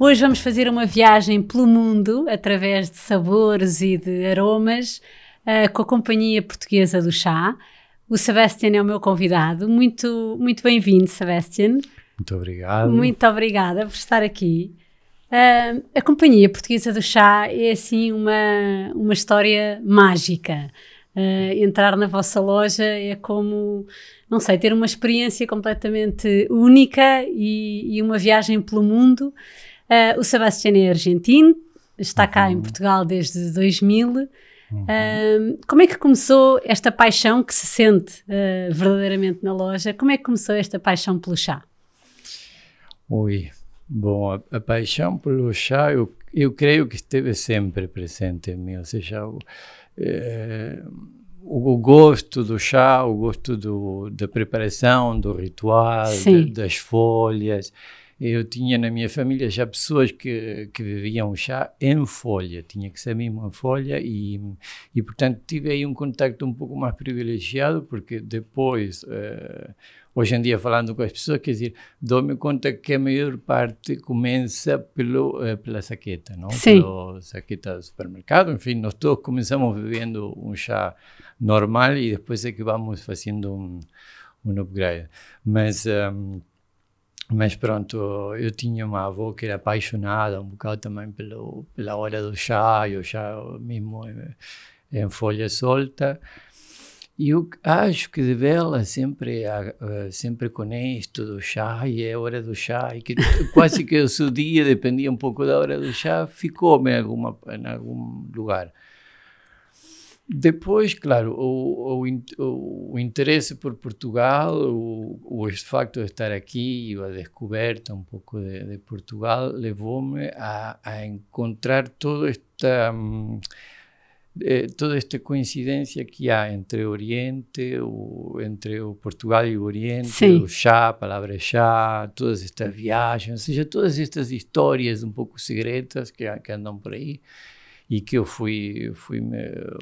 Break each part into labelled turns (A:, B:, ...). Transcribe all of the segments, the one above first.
A: Hoje vamos fazer uma viagem pelo mundo através de sabores e de aromas uh, com a Companhia Portuguesa do Chá. O Sebastian é o meu convidado. Muito, muito bem-vindo, Sebastian.
B: Muito obrigado.
A: Muito obrigada por estar aqui. Uh, a Companhia Portuguesa do Chá é assim uma, uma história mágica. Uh, entrar na vossa loja é como, não sei, ter uma experiência completamente única e, e uma viagem pelo mundo. Uh, o Sebastião é argentino, está cá uhum. em Portugal desde 2000. Uhum. Uh, como é que começou esta paixão que se sente uh, verdadeiramente na loja? Como é que começou esta paixão pelo chá?
B: Ui, bom, a, a paixão pelo chá eu, eu creio que esteve sempre presente em mim, ou seja, o, eh, o, o gosto do chá, o gosto do, da preparação, do ritual, de, das folhas. Eu tinha na minha família já pessoas que, que bebiam chá em folha, tinha que ser mesmo em folha e, e portanto tive aí um contacto um pouco mais privilegiado porque depois, uh, hoje em dia falando com as pessoas, quer dizer, dou-me conta que a maior parte começa pelo, uh, pela saqueta, não?
A: Sim.
B: Pela saqueta do supermercado, enfim, nós todos começamos bebendo um chá normal e depois é que vamos fazendo um, um upgrade. Mas... Um, mas pronto, eu tinha uma avó que era apaixonada um bocado também pelo, pela hora do chá, e o chá mesmo em, folha solta. E eu acho que de vela sempre, sempre com isto do chá, e é hora do chá, e que quase que o seu dia dependia um pouco da hora do chá, ficou-me em, em algum lugar. Depois, claro, o, o, o, interesse por Portugal, o, o facto de estar aqui e a descoberta um pouco de, de Portugal levou-me a, a, encontrar toda esta, eh, toda esta coincidência que há entre o Oriente, o, entre o Portugal e o Oriente,
A: Sim.
B: o chá, a palavra chá, todas estas viagens, ou seja, todas estas histórias um pouco secretas que, que andam por aí e que eu fui, fui me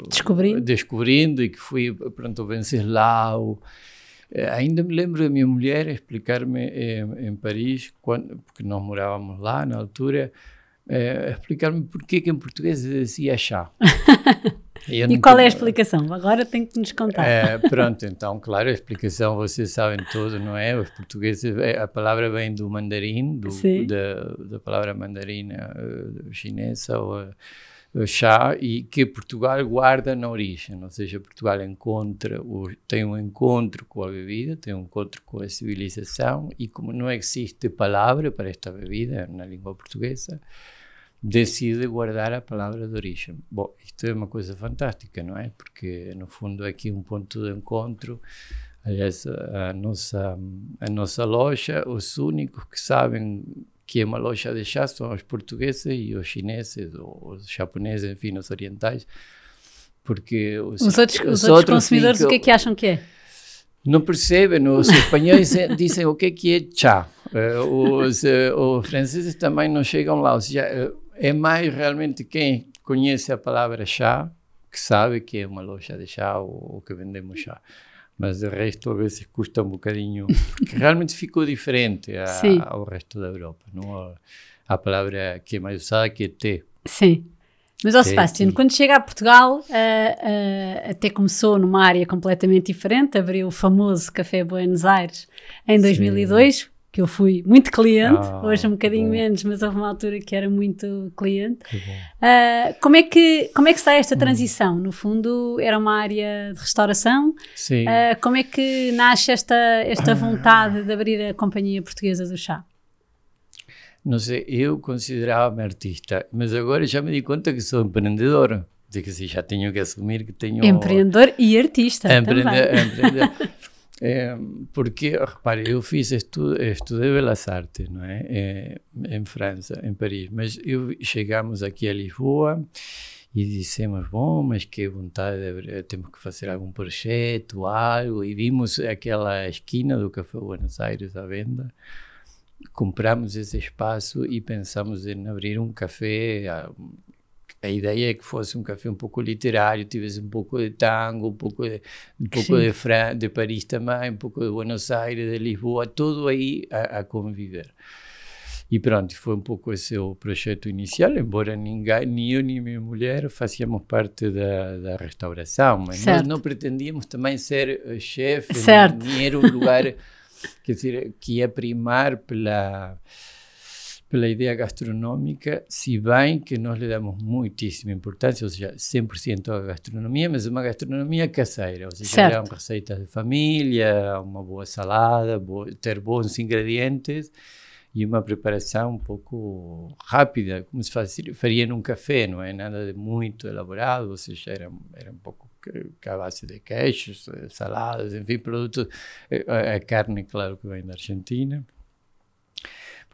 A: descobrindo.
B: descobrindo e que fui pronto, Venceslau. Eh, ainda me lembro da minha mulher explicar-me em, em, Paris, quando, porque nós morávamos lá na altura, eh, explicar-me porquê que em português dizia chá.
A: e, e qual é a explicação? Agora tem que nos contar.
B: É, pronto, então, claro, a explicação vocês sabem todo, não é? Os portugueses, a palavra vem do mandarim, do, da, da palavra mandarina chinesa ou chá e que Portugal guarda na origem, ou seja, Portugal encontra, tem um encontro com a bebida, tem um encontro com a civilização e como não existe palavra para esta bebida na língua portuguesa, decide guardar a palavra de origem. Bom, isto é uma coisa fantástica, não é? Porque no fundo é aqui um ponto de encontro Aliás, a nossa, a nossa loja, os únicos que sabem que é uma loja de chá são os portugueses e os chineses, ou os japoneses, enfim, os orientais, porque
A: os, os outros, os os outros consumidores ficam, o que é que acham que é?
B: Não percebem, os espanhóis dizem o que é que é chá, os, os franceses também não chegam lá, ou seja, é mais realmente quem conhece a palavra chá que sabe que é uma loja de chá ou, ou que vendemos chá mas o resto a vezes custa um bocadinho, porque realmente ficou diferente a, ao resto da Europa. Não? A, a, palavra que é mais usada que é té.
A: Sim. Mas, ó Sebastião, quando chega a Portugal, uh, uh, até começou numa área completamente diferente, abriu o famoso Café Buenos Aires em 2002, Sim que eu fui muito cliente, ah, hoje um bocadinho menos, mas houve uma altura que era muito cliente. Uh, como, é que, como é que está esta hum. transição? No fundo, era uma área de restauração.
B: Sim. Uh,
A: como é que nasce esta, esta vontade de abrir a Companhia Portuguesa do Chá?
B: Não sei, eu considerava-me artista, mas agora já me di conta que sou empreendedor. Digo assim, já tenho que assumir que tenho...
A: Empreendedor e artista Empreende também. Empreendedor.
B: É, porque, repare, eu fiz estudo, estudei Belas Artes, não é? é? Em França, em Paris, mas eu, chegamos aqui a Lisboa e dissemos, bom, mas que vontade, de, temos que fazer algum projeto, algo, e vimos aquela esquina do Café Buenos Aires à venda, compramos esse espaço e pensamos em abrir um café a ideia é que fosse um café um pouco literário, tivesse um pouco de tango, um pouco de, um pouco de, Fran de Paris também, um pouco de Buenos Aires, de Lisboa, tudo aí a, a conviver. E pronto, foi um pouco esse o projeto inicial, embora ninguém, nem eu nem minha mulher fazíamos parte da, da restauração, mas certo. nós não pretendíamos também ser eh, chefe, nem, nem era um lugar quer dizer, que ia primar pela pela ideia gastronómica, se bem que nós lhe damos muitíssima importância, ou seja, 100% à gastronomia, mas uma gastronomia caseira, ou seja, certo. receitas de família, uma boa salada, boa, ter bons ingredientes e uma preparação um pouco rápida, como se faz, faria num café, não é nada de muito elaborado, ou seja, era, era um pouco a base de queijos, saladas, enfim, produtos, eh, a carne, claro, que vem da Argentina,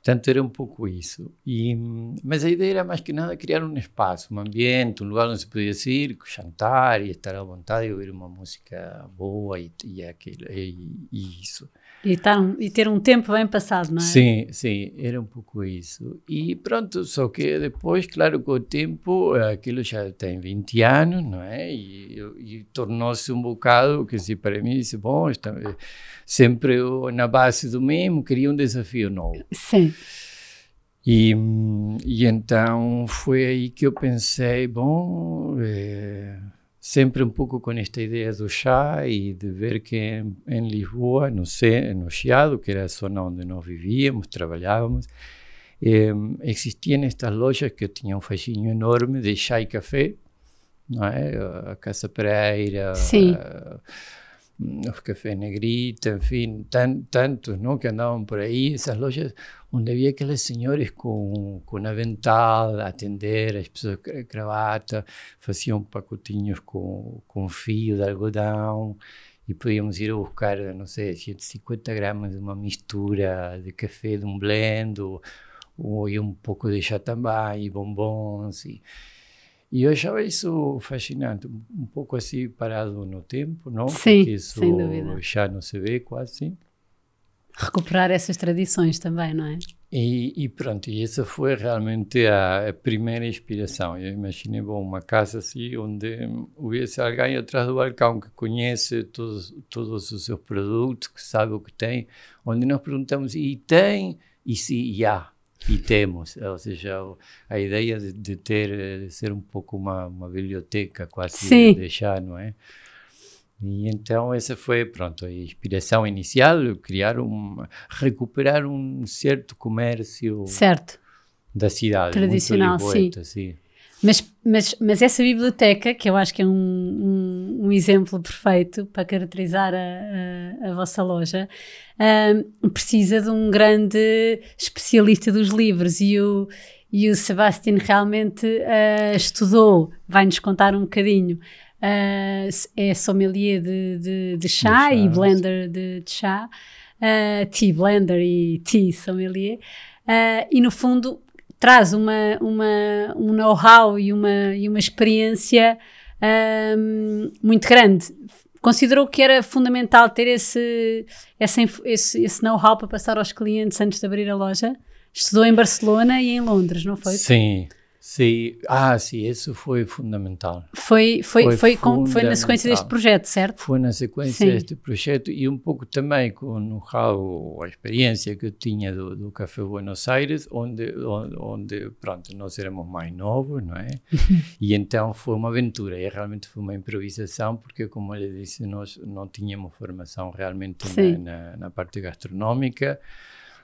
B: Portanto, era um pouco isso. E, mas a ideia era mais que nada criar um espaço, um ambiente, um lugar onde se podia ir, jantar e estar à vontade e ouvir uma música boa e, e, aquilo, e, e isso.
A: E, tá e, ter um tempo bem passado, não é?
B: Sim, sim, era um pouco isso. E pronto, só que depois, claro, com o tempo, aquilo já tem 20 anos, não é? E, e tornou-se um bocado, que se para mim, disse, bom, está, sempre na base do mesmo, queria um desafio novo.
A: Sim.
B: E, e então foi aí que eu pensei, bom... É, sempre um pouco com esta ideia do chá e de ver que em, em Lisboa, no, no Chiado, que era a zona onde nós vivíamos, trabalhávamos, eh, existiam estas lojas que tinham um fascínio enorme de chá e café, não é? A Casa Pereira,
A: Sim.
B: A, os cafés Negrita, enfim, tan, tantos não, que andavam por aí, essas lojas onde havia aqueles senhores com, com avental a atender as pessoas com gravata, faziam pacotinhos com, com fio de algodão e podíamos ir a buscar, não sei, 150 gramas de uma mistura de café de um blend ou, ou um pouco de chá também, bombons e eu achava isso fascinante, um pouco assim parado no tempo, não?
A: Sim, Porque isso sem dúvida.
B: já não se vê quase.
A: Recuperar essas tradições também, não é?
B: E, e pronto, e essa foi realmente a, a, primeira inspiração. Eu imaginei, bom, uma casa assim, onde houvesse alguém atrás do balcão que conhece todos, todos os seus produtos, que sabe o que tem, onde nós perguntamos, e tem? E se há? E temos, ou seja, a ideia de, de ter, de ser um pouco uma, uma biblioteca quase Sim. de chá, não é? E então essa foi, pronto, a inspiração inicial, criar um, recuperar um certo comércio
A: certo.
B: da cidade.
A: Tradicional, sim. sim. Mas, mas, mas essa biblioteca, que eu acho que é um, um, um exemplo perfeito para caracterizar a, a, a vossa loja, uh, precisa de um grande especialista dos livros. E o, e o Sebastian realmente uh, estudou, vai-nos contar um bocadinho. Uh, é sommelier de, de, de chá, chá, e blender de, de chá, uh, tea blender e tea sommelier, uh, e no fundo traz uma, uma, um know-how e uma, e uma experiência um, muito grande. Considerou que era fundamental ter esse, esse, esse, esse know-how para passar aos clientes antes de abrir a loja? Estudou em Barcelona e em Londres, não foi?
B: Sim, Sim, ah, sim, isso foi fundamental.
A: Foi, foi, foi, foi, com, foi na sequência deste projeto, certo?
B: Foi na sequência sim. deste projeto e um pouco também com o know-how, a experiência que eu tinha do, do Café Buenos Aires, onde, onde, onde, pronto, nós éramos mais novos, não é? e então foi uma aventura e realmente foi uma improvisação, porque, como ele disse, nós não tínhamos formação realmente na, na, na, parte gastronómica,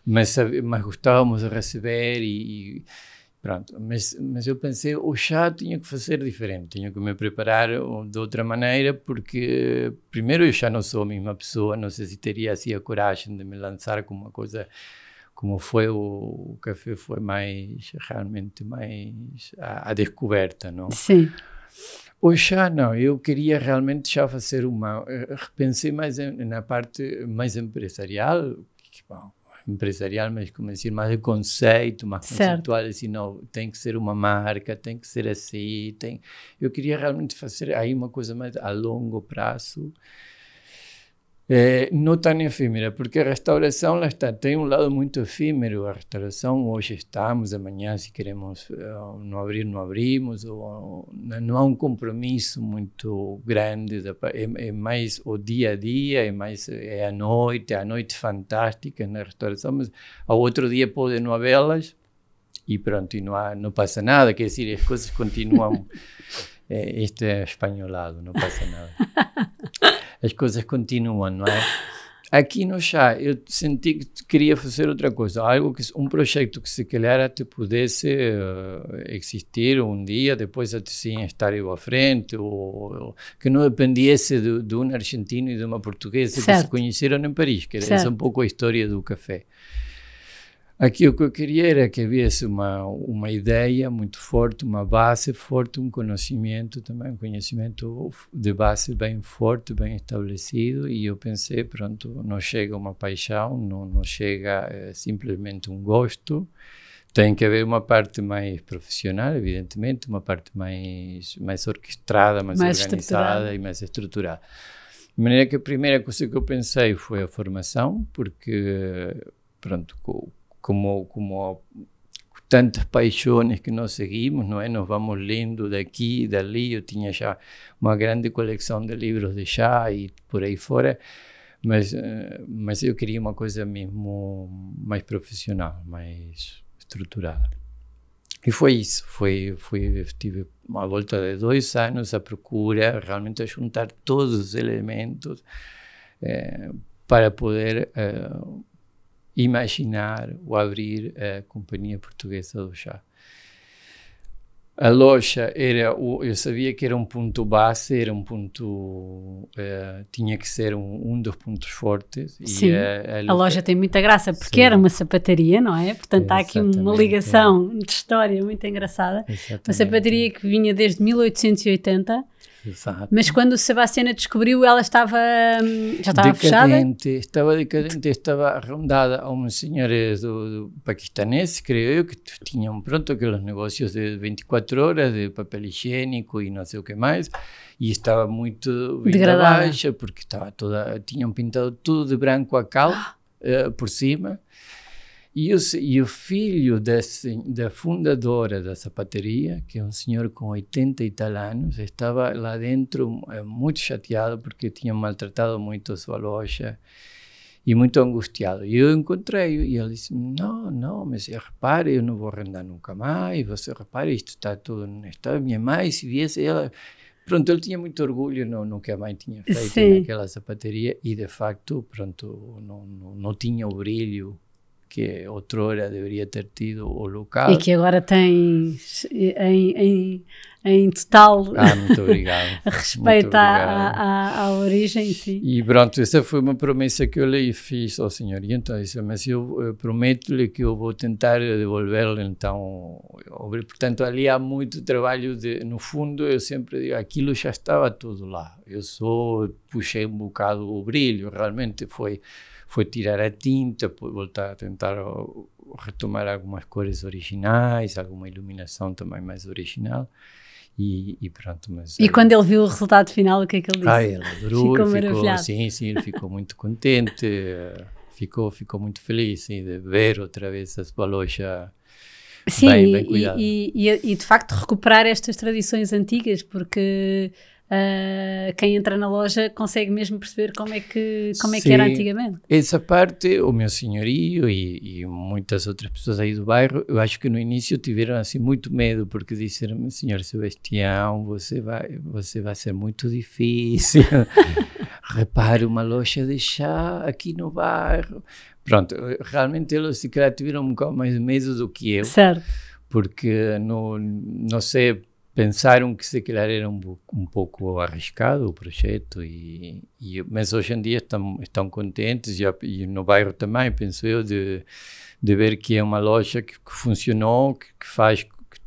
B: mas, mas gostávamos de receber e, e Pronto, mas, mas eu pensei, o chá tinha que fazer diferente, tinha que me preparar de outra maneira, porque primeiro eu já não sou a mesma pessoa, não sei se teria assim a coragem de me lançar com uma coisa como foi o, o café, foi mais, realmente mais a, a descoberta, não?
A: Sim.
B: O chá, não, eu queria realmente já fazer uma. Eh, repensei mais em, na parte mais empresarial, que, bom, empresarial, mas como dizer, mais de conceito, mais certo. conceitual, assim, não, tem que ser uma marca, tem que ser assim, tem... Eu queria realmente fazer aí uma coisa mais a longo prazo, é, não tão efímera, porque a restauração lá está, tem um lado muito efímero. A restauração, hoje estamos, amanhã, se queremos uh, não abrir, não abrimos, ou, não há um compromisso muito grande. É, é, mais o dia a dia, é mais é a noite, a noite fantástica na restauração, mas ao outro dia pode não havê-las e pronto, e não, há, não passa nada, quer dizer, as coisas continuam. é, este é espanholado, não passa nada. as coisas continuam, não é? Aqui no chá eu senti que queria fazer outra coisa, algo que um projeto que se calhar até pudesse uh, existir um dia, depois até sim estar eu à frente, ou, ou que não dependesse de, de, um argentino e de uma portuguesa certo. que se conheceram em Paris, que era essa um pouco a história do café. Aqui o que eu queria era que houvesse uma, uma ideia muito forte, uma base forte, um conhecimento também, um conhecimento de base bem forte, bem estabelecido. E eu pensei, pronto, não chega uma paixão, não, não chega é, simplesmente um gosto. Tem que haver uma parte mais profissional, evidentemente, uma parte mais, mais orquestrada, mais, mais organizada e mais estruturada. De maneira que a primeira coisa que eu pensei foi a formação, porque, pronto, como, como tantas paixões que nós seguimos, não é? Nós vamos lendo daqui dali. Eu tinha já uma grande coleção de livros de chá e por aí fora, mas, eh, mas eu queria uma coisa mesmo mais profissional, mais estruturada. E foi isso. Foi, foi, tive uma volta de dois anos à procura, realmente a juntar todos os elementos eh, para poder eh, imaginar o abrir a Companhia Portuguesa do Chá. A loja era, o, eu sabia que era um ponto base, era um ponto, uh, tinha que ser um, um dos pontos fortes.
A: Sim, a, a, a, loja tem muita graça, porque sim. era uma sapataria, não é? Portanto, há aqui uma ligação é. de história muito engraçada. Exatamente. Uma sapataria que vinha desde 1880 Exato. Mas quando o Sebastiana descobriu, ela estava hum, já estava decadente,
B: fechada? Estava decadente, estava arrondada a uns senhores do, do paquistanês, creio eu, que tinham pronto aqueles negócios de 24 horas de papel higiênico e não sei o que mais, e estava muito baixa, porque estava toda, tinham pintado tudo de branco a cal uh, por cima, e o, e o filho desse, da fundadora da sapateria, que é um senhor com 80 e tal anos, estava lá dentro eh, muito chateado porque tinham maltratado muito a sua loja e muito angustiado. E eu encontrei-o e ele disse: Não, não, mas repare, eu não vou arrendar nunca mais. Você repare, isto está tudo no estado. Minha mãe, se viesse, ela. Pronto, ele tinha muito orgulho no, no que a mãe tinha feito Sim. naquela sapateria e, de facto, pronto, não, não, não tinha o brilho que outrora deveria ter tido o local.
A: E que agora tem em, em, em total
B: ah, muito obrigado.
A: respeito à, à, à, origem, sim.
B: E pronto, essa foi uma promessa que eu lhe fiz ao senhor. E então disse, mas eu, eu prometo-lhe que eu vou tentar devolver-lhe então. Portanto, ali há muito trabalho, de, no fundo, eu sempre digo, aquilo já estava tudo lá. Eu só puxei um bocado o brilho, realmente foi foi tirar a tinta, voltar a tentar retomar algumas cores originais, alguma iluminação também mais original. E, e, pronto, mas...
A: E é, quando ele viu o resultado final, o que é que ele disse?
B: Ah, ele adorou, ficou, ficou sim, sim, ele ficou muito contente, ficou, ficou muito feliz sim, de ver outra vez a sua loja
A: sim, bem, bem cuidada. E, e, e, de facto recuperar estas tradições antigas, porque Uh, quem entra na loja consegue mesmo perceber como é que, como é que era antigamente.
B: Essa parte, o meu senhorio e, e, muitas outras pessoas aí do bairro, eu acho que no início tiveram assim muito medo, porque disseram senhor Sebastião, você vai, você vai ser muito difícil. Repare uma loja de chá aqui no bairro. Pronto, realmente eles se calhar tiveram um bocado mais medo do que eu.
A: Certo.
B: Porque no, não sei pensaram que se calhar era um, um pouco arriscado o projeto, e, e, mas hoje em dia estão, estão contentes, e, e no bairro também, penso eu, de, de ver que é uma loja que, que funcionou, que, que, faz,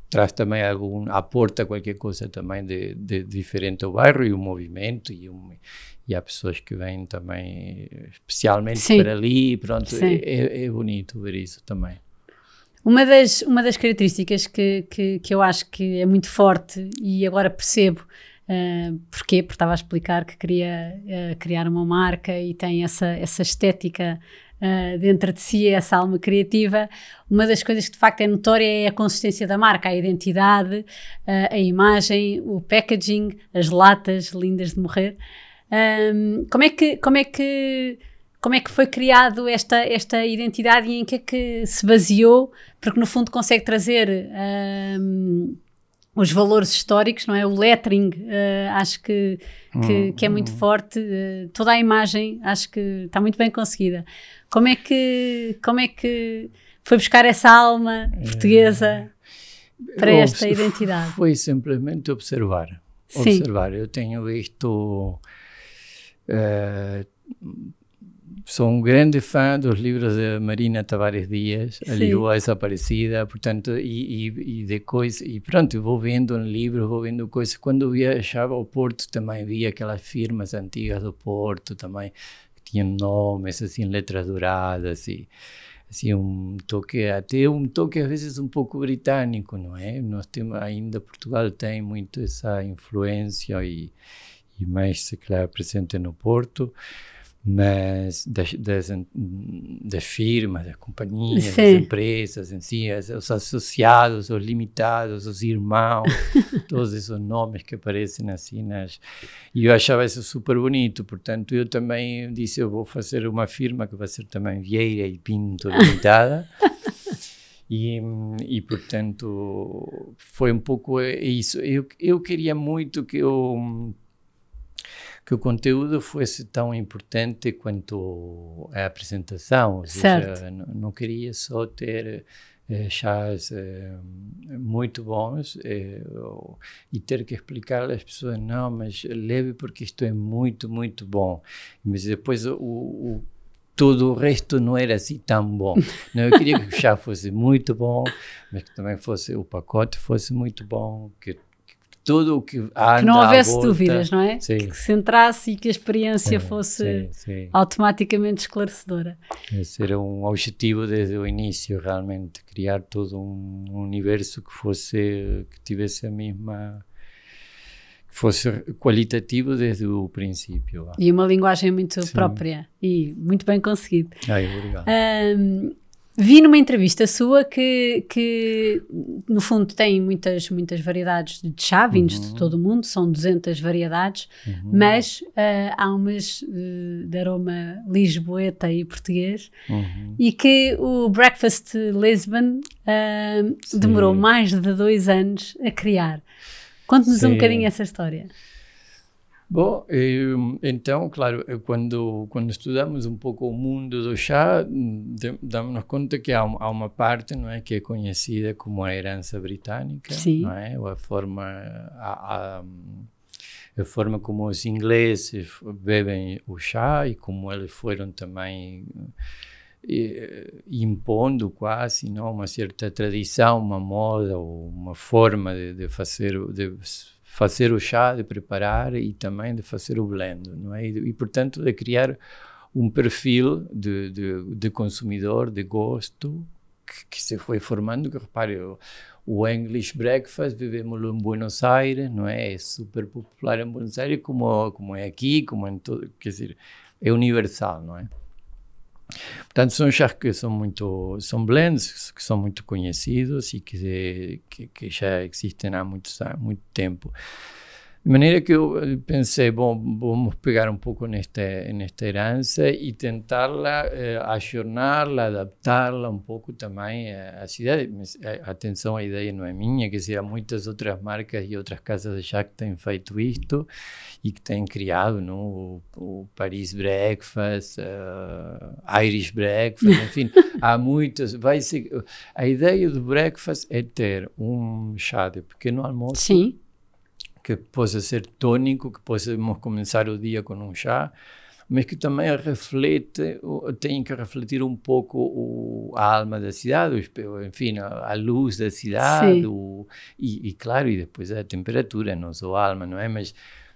B: traz também algum, aporta qualquer coisa também de, de diferente ao bairro e o movimento e, um, e há pessoas que vêm também especialmente Sim. para ali, pronto, é, é, bonito ver isso também.
A: Uma das, uma das características que, que, que eu acho que é muito forte e agora percebo Uh, porquê? Porque estava a explicar que queria uh, criar uma marca e tem essa, essa estética uh, dentro de si, essa alma criativa. Uma das coisas que de facto é notória é a consistência da marca, a identidade, a imagem, o packaging, as latas lindas de morrer. Um, como é que. Como é que como é que foi criado esta, esta identidade e em que é que se baseou, porque no fundo consegue trazer um, os valores históricos, não é? O lettering, uh, acho que, que, hum, que, é muito forte, uh, toda a imagem acho que está muito bem conseguida. Como é que, como é que foi buscar essa alma portuguesa é, para esta identidade?
B: Foi simplesmente observar. Sim. Observar. Eu tenho visto uh, sou um grande fã dos livros de Marina Tavares Dias, a Lisboa Desaparecida, portanto, e, e, e de coisas, e pronto, vou vendo um livro, vou vendo coisas. Quando viajava ao Porto também via aquelas firmas antigas do Porto também, que tinham nomes, assim, letras douradas e assim um toque até um toque às vezes um pouco britânico não é? Nós temos ainda Portugal tem muito essa influência e e mais claro presente no Porto mas das, das, das, firmas, das companhias, Sim. das empresas em si, os associados, os limitados, os irmãos, todos esses nomes que aparecem assim nas... E eu achava isso super bonito, portanto eu também disse, eu vou fazer uma firma que vai ser também Vieira e Pinto Limitada, e, e portanto foi um pouco isso. Eu, eu queria muito que eu que o conteúdo fosse tão importante quanto a apresentação. Ou certo. Seja, não, queria só ter eh, chás eh, muito bons eh, e ter que explicar às pessoas, não, mas leve porque isto é muito, muito bom. Mas depois o, o todo o resto não era assim tão bom. Não, eu queria que o chá fosse muito bom, mas que também fosse o pacote fosse muito bom, que tudo o que anda
A: Que não houvesse volta, dúvidas, não é? Sim. Que se entrasse e que a experiência sim, fosse sim, automaticamente esclarecedora.
B: Esse era um objetivo desde o início, realmente, criar todo um universo que fosse, que tivesse a mesma que fosse qualitativo desde o princípio.
A: E uma linguagem muito Sim. própria e muito bem conseguido.
B: Ai, obrigado.
A: Um, Vi numa entrevista sua que, que no fundo, tem muitas, muitas variedades de chá, vinhos uhum. de todo o mundo, são 200 variedades, uhum. mas uh, há umas uh, de aroma lisboeta e português, uhum. e que o Breakfast Lisbon uh, demorou mais de dois anos a criar. Conte-nos um bocadinho essa história.
B: Bom, então, claro, quando, quando estudamos um pouco o mundo do chá, damos-nos conta que há, há, uma parte não é, que é conhecida como a herança britânica, Sim. não é? ou a forma, a, a, a, forma como os ingleses bebem o chá e como eles foram também impondo quase não uma certa tradição, uma moda ou uma forma de, de fazer, de fazer o chá, de preparar e também de fazer o blend, não é? E, portanto, de criar um perfil de, de, de consumidor, de gosto, que, que, se foi formando, que repare, o, o English Breakfast, vivemos em Buenos Aires, não é? É super popular em Buenos Aires, como, como é aqui, como em todo, quer dizer, é universal, não é? Portanto, são chás que são muito, são blends que são muito conhecidos e que, que, que já existem há muito, há muito tempo. De maneira que eu eh, pensei, bom, vamos pegar um pouco nesta, nesta herança e tentarla, eh, acioná-la, adaptá-la um pouco também à, cidade. Mas, eh, atenção, a ideia não é minha, que seja muitas outras marcas e outras casas de que têm feito isto e que têm criado não? O, o Paris Breakfast, uh, Irish Breakfast, enfim, há muitas. Vai ser, a ideia do breakfast é ter um chá de pequeno almoço.
A: Sim
B: que possa ser tônico, que possamos começar o dia com um chá, mas que também reflete, tem que refletir um pouco o, a alma da cidade, enfim, a, a luz da cidade, o, e, e, claro, e depois a temperatura, não só a alma, não é? Mas,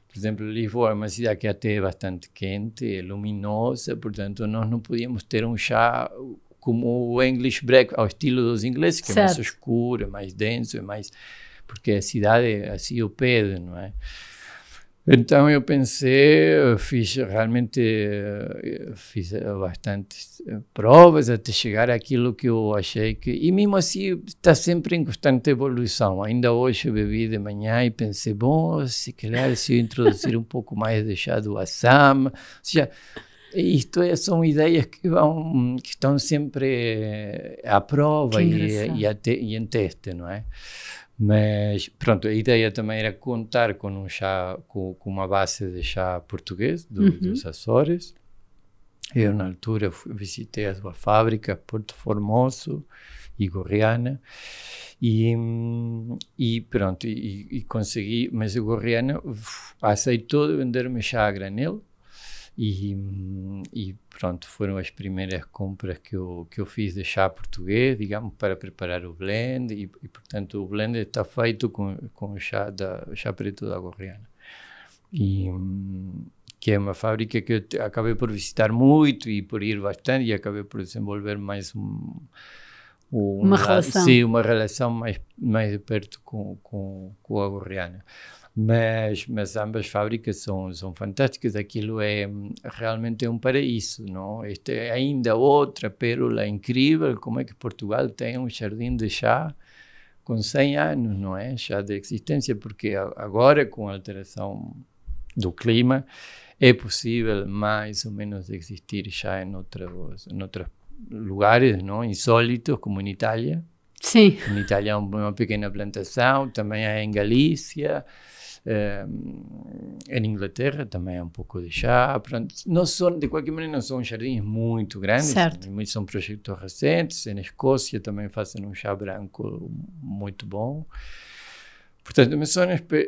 B: por exemplo, Lisboa é uma cidade que até é bastante quente, é luminosa, portanto, nós não podíamos ter um chá como o English breakfast, ao estilo dos ingleses, que certo. é mais escuro, é mais denso, é mais... porque a cidade assim o pede, não é? Então eu pensei, fiz realmente fiz bastantes provas até chegar àquilo que eu achei que. E mesmo assim está sempre em constante evolução. Ainda hoje bebi de manhã e pensei, bom, se calhar se eu introduzir um pouco mais de chá do Assam. Ou seja, isto é, são ideias que, vão, que estão sempre à prova e, e, até, e em teste, não é? Mas pronto, a ideia também era contar com um chá, com, com uma base de chá português do, uhum. dos Açores. Eu, na altura, fui, visitei a sua fábrica, Porto Formoso e Gorriana, e, e pronto, e, e consegui, mas o Gorriana aceitou vender-me chá a granel, e, e, pronto, foram as primeiras compras que eu, que eu fiz de chá português, digamos, para preparar o blend. E, e portanto, o blend está feito com, com chá, da, chá preto da Gorriana. E, que é uma fábrica que eu acabei por visitar muito e por ir bastante e acabei por desenvolver mais um,
A: um uma relação
B: sim uma relação mais mais de perto com, com, com a Gorriana mas, mas ambas fábricas são, são fantásticas. Aquilo é realmente é um paraíso, não? Este é ainda outra pérola incrível. Como é que Portugal tem um jardim de chá com 100 anos, não é? Já de existência, porque agora, com a alteração do clima, é possível mais ou menos existir já em outros, em outros lugares, não? Insólitos, como em Itália.
A: Sim.
B: Em Itália é uma pequena plantação, também é em Galícia. Uh, em Inglaterra também é um pouco de chá. Pronto. Não são, de qualquer maneira, não são jardins muito grandes, certo. são projetos recentes. Em Escócia também fazem um chá branco muito bom. Portanto, são,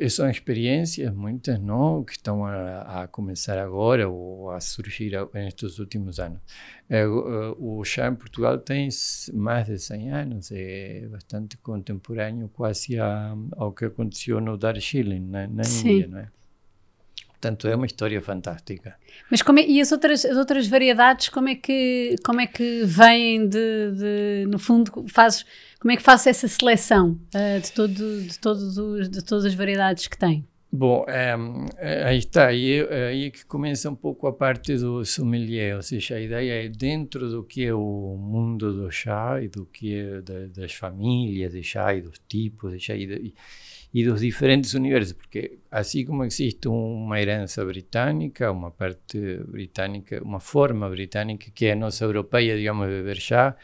B: são experiências, muitas, não, que estão a, a, começar agora ou a surgir nestes últimos anos. É, o, o chá em Portugal tem mais de 100 anos, é bastante contemporâneo, quase a, ao que aconteceu no Darjeeling, na, na Índia, não é? Portanto, é uma história fantástica.
A: Mas como é, e as outras, as outras variedades, como é que, como é que vêm de, de no fundo, fazes, como é que fazes essa seleção uh, de, todo, de, todos os, de todas as variedades que tem?
B: Bom, é, aí está, aí, aí é que começa um pouco a parte do sommelier, ou seja, a ideia é dentro do que é o mundo do chá e do que é da, das famílias de chá e dos tipos de chá e, de, e dos diferentes universos, porque assim como existe uma herança britânica, uma parte britânica, uma forma britânica que é a nossa europeia, digamos, de beber chá,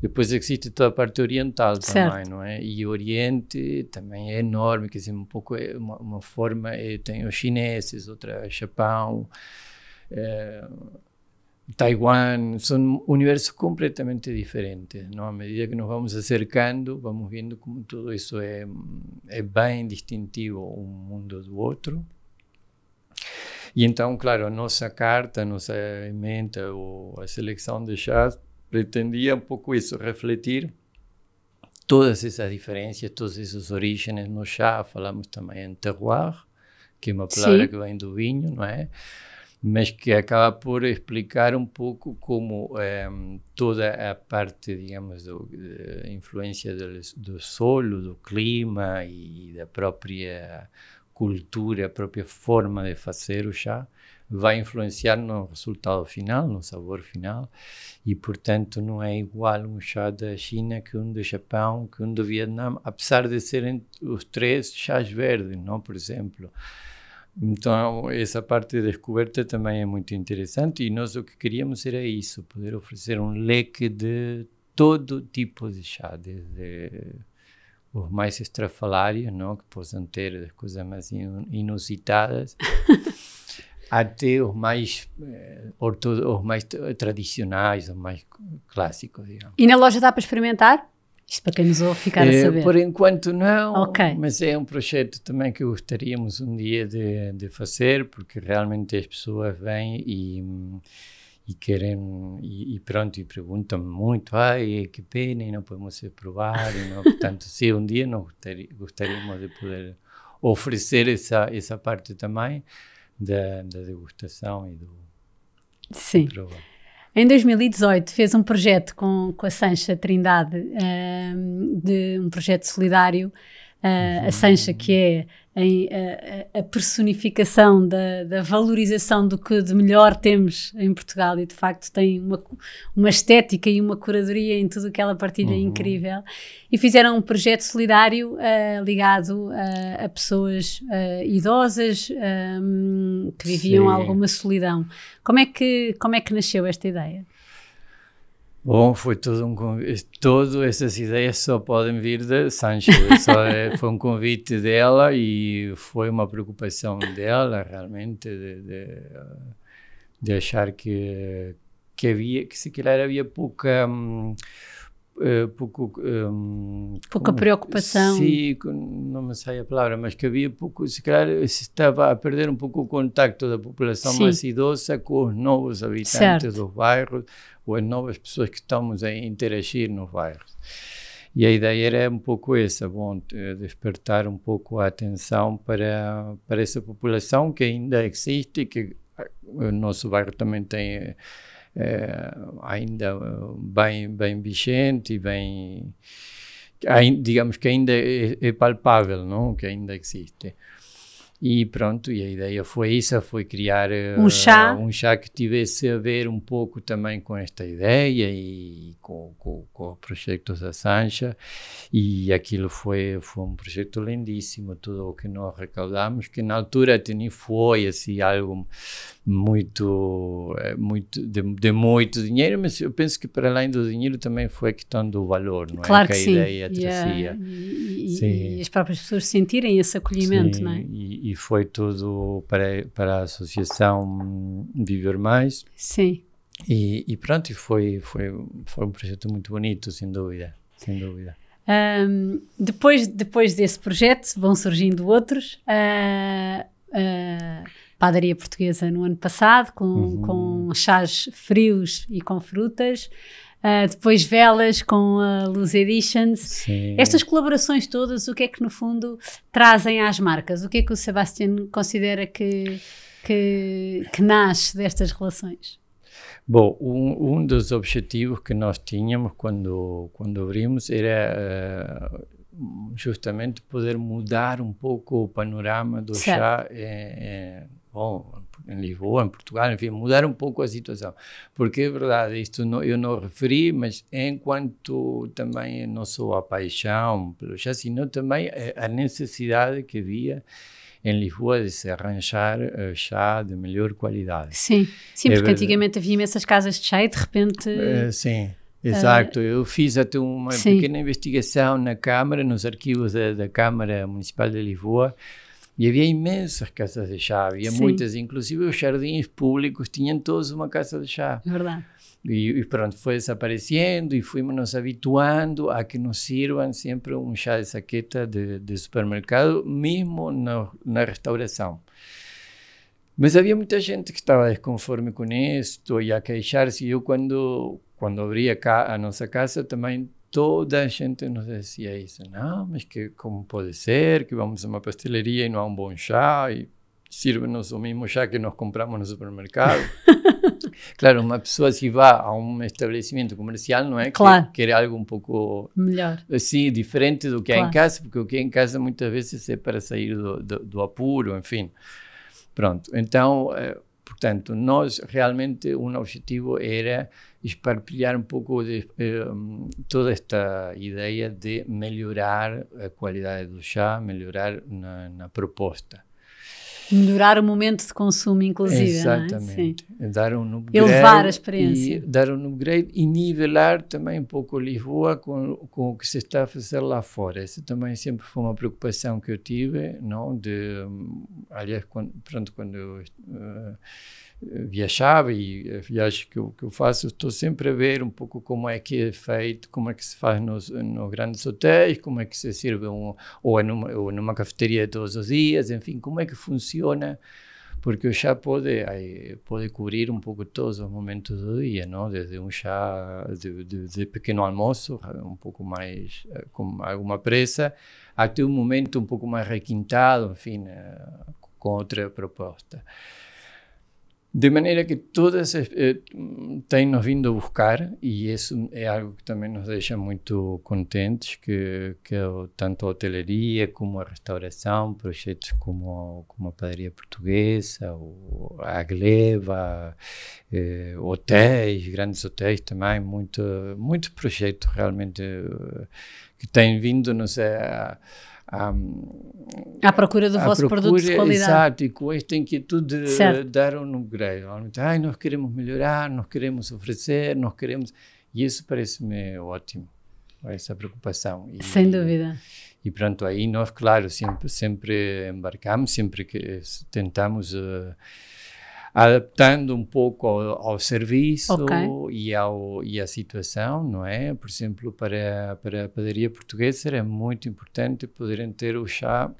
B: depois existe toda a parte oriental certo. também, não é? E o Oriente também é enorme, quer dizer, um pouco é uma, uma forma, é, tem os chineses, outra Japão, é, Taiwan, são universos completamente diferentes. Não? À medida que nos vamos acercando, vamos vendo como tudo isso é, é bem distintivo um mundo do outro. E então, claro, a nossa carta, a nossa emenda ou a seleção de chás pretendia um pouco isso, refletir todas essas diferenças, todas essas origens no chá. Falamos também em terroir, que é uma palavra Sim. que vem do vinho, não é? Mas que acaba por explicar um pouco como é, toda a parte, digamos, da influência do, do solo, do clima e da própria cultura, a própria forma de fazer o chá, vai influenciar no resultado final, no sabor final, e portanto não é igual um chá da China que um do Japão, que um do Vietnã, apesar de serem os três chás verdes, não, por exemplo. Então, essa parte de descoberta também é muito interessante e nós o que queríamos era isso, poder oferecer um leque de todo tipo de chá, desde os mais estrafalários, não, que possam ter as coisas mais inusitadas, até os mais, eh, os mais tradicionais, os mais clássicos, digamos.
A: E na loja dá para experimentar? Isto para quem nos ouve ficar a saber.
B: Por enquanto não, okay. mas é um projeto também que gostaríamos um dia de, de fazer, porque realmente as pessoas vêm e, e querem, e, e pronto, e perguntam muito, ai, que pena, e não podemos provar, e não, portanto, se um dia nós gostaríamos de poder oferecer essa, essa parte também da, da degustação e do...
A: Sim. Do em 2018 fez um projeto com, com a Sancha Trindade, uh, de um projeto solidário, uh, a Sancha que é em, a, a, personificação da, da, valorização do que de melhor temos em Portugal e de facto tem uma, uma estética e uma curadoria em tudo o que ela partilha uhum. incrível e fizeram um projeto solidário uh, ligado a, a pessoas uh, idosas um, que viviam Sim. alguma solidão. Como é, que, como é que nasceu esta ideia?
B: Bom, foi todo um convite. Todas essas ideias só podem vir de Sancho. É, foi um convite dela e foi uma preocupação dela, realmente, de, de, de achar que, que havia, que se calhar havia pouca. Hum, Uh, pouco, um,
A: pouca como, preocupação.
B: Sim, não me sai a palavra, mas que havia pouco, se calhar se estava a perder um pouco o contacto da população sim. mais idosa com os novos habitantes certo. dos bairros ou as novas pessoas que estamos a interagir nos bairros. E a ideia era um pouco essa, bom, despertar um pouco a atenção para, para essa população que ainda existe e que ah, o nosso bairro também tem ainda bem, bem vigente e bem, digamos que ainda é, é palpável, não? que ainda existe. E pronto, e a ideia foi isso, foi criar
A: um chá,
B: uh, um chá que tivesse a ver um pouco também com esta ideia e com, com, com o projeto da Sancha e aquilo foi, foi um projeto lindíssimo, tudo o que nós recaudamos, que na altura nem foi assim algo muito, eh, muito de, de, muito dinheiro, mas eu penso que para além do dinheiro também foi a questão do valor, não é?
A: claro
B: Que,
A: que a
B: sim. ideia
A: trazia. E, e, e, as próprias pessoas sentirem esse acolhimento,
B: sim,
A: não é?
B: E, e, foi tudo para, para a associação Viver Mais.
A: Sim.
B: E, e pronto, e foi, foi, foi um projeto muito bonito, sem dúvida, sem dúvida.
A: Um, depois, depois desse projeto vão surgindo outros. Uh, uh, padaria portuguesa no ano passado, com, uhum. com chás frios e com frutas. Uh, depois velas com a Luz Editions. Sim. Estas colaborações todas, o que é que no fundo trazem às marcas? O que é que o Sebastião considera que, que, que nasce destas relações?
B: Bom, um, um, dos objetivos que nós tínhamos quando, quando abrimos era uh, justamente poder mudar um pouco o panorama do certo. chá bom, em Lisboa, em Portugal, enfim, mudar um pouco a situação. Porque é verdade, isto não, eu não referi, mas enquanto também não só a paixão pelo chá, sino também a necessidade que havia em Lisboa de se arranjar uh, chá de melhor qualidade.
A: Sim, sim, é porque antigamente havia imensas casas de chá e de repente... Uh,
B: sim, Exato, uh, eu fiz até uma sim. pequena investigação na Câmara, nos arquivos da, da Câmara Municipal de Lisboa, e havia imensas casas de chá, havia Sim. muitas, inclusive os jardins públicos tinham todos uma casa de chá.
A: É verdade.
B: E, e, pronto, foi desaparecendo e fomos nos habituando a que nos sirvam sempre um chá de saqueta de, de supermercado, mesmo no, na restauração. Mas havia muita gente que estava desconforme com isto e a queixar-se. Eu, quando, quando abri a, a nossa casa, também toda a gente nos dizia isso. Não, mas que como pode ser que vamos a uma pastelaria e não há um bom chá e sirve-nos o mesmo chá que nós compramos no supermercado. claro, uma pessoa se vai a um estabelecimento comercial, não é?
A: Claro.
B: Que, quer algo um pouco...
A: Melhor.
B: Assim, diferente do que claro. há em casa, porque o que é em casa muitas vezes é para sair do, do, do apuro, enfim. Pronto, então, eh, portanto, nós realmente um objetivo era esparpilhar um pouco de, eh, toda esta ideia de melhorar a qualidade do chá, melhorar na, na proposta.
A: Melhorar o momento de consumo, inclusive. É?
B: Exatamente.
A: É?
B: Dar um
A: upgrade. Elevar a experiência.
B: E dar um upgrade e nivelar também um pouco Lisboa com, com o que se está a fazer lá fora. Essa também sempre foi uma preocupação que eu tive, não? De, aliás, quando, pronto, quando eu. Uh, viajava e a viagem que eu, que eu faço, estou sempre a ver um pouco como é que é feito, como é que se faz nos, nos grandes hotéis, como é que se serve um, ou, é numa, ou numa cafeteria todos os dias, enfim, como é que funciona porque o chá pode, pode cobrir um pouco todos os momentos do dia, não? desde um chá de, de, de, pequeno almoço, um pouco mais eh, com alguma pressa, até um momento um pouco mais requintado, enfim, eh, com outra proposta. De maneira que todas eh, têm nos vindo a buscar, e isso é algo que também nos deixa muito contentes, que, que tanto a hotelaria como a restauração, projetos como, como a padaria portuguesa, o, a Gleba, eh, hotéis, grandes hotéis também, muito, muitos projetos realmente eh, que têm vindo, não sei, a,
A: à procura do vosso procura, produto de qualidade.
B: Exato, e com esta inquietude de dar um upgrade. Ai, nós queremos melhorar, nós queremos oferecer, nós queremos... E isso parece-me ótimo, essa preocupação. E,
A: Sem dúvida.
B: E pronto, aí nós, claro, sempre, sempre embarcamos, sempre que tentamos... Uh, adaptando um pouco ao, ao serviço okay. e, ao, e à situação, não é? Por exemplo, para, para a padaria portuguesa era muito importante poderem ter o chá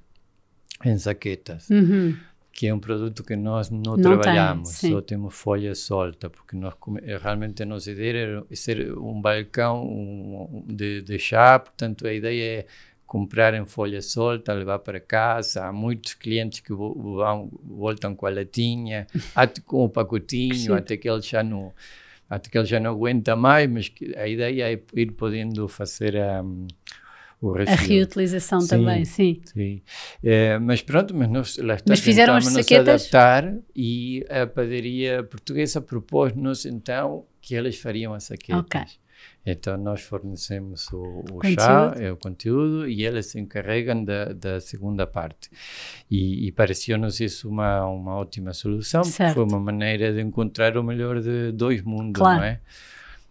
B: em saquetas. Uhum. Que é um produto que nós não, não trabalhamos, tem, só temos folha solta, porque nós realmente a nossa ideia era ser um balcão um, de, de chá, portanto a ideia é comprar em folha solta, levar para casa. Há muitos clientes que vão, voltam com a latinha, até com o pacotinho, até que ele já não até que ele já não aguenta mais, mas a ideia é ir podendo fazer a,
A: o A reutilização sim, também, sim.
B: sim. É, mas pronto, mas nós
A: lá está, mas fizeram as saquetas?
B: adaptar e a padaria portuguesa propôs-nos então que eles fariam as saquetas. Okay. Então nós fornecemos o, o chá, é o conteúdo, e eles se encarregam da, da segunda parte. E, e pareceu-nos isso uma, uma ótima solução, certo. foi uma maneira de encontrar o melhor de dois mundos, claro. não é?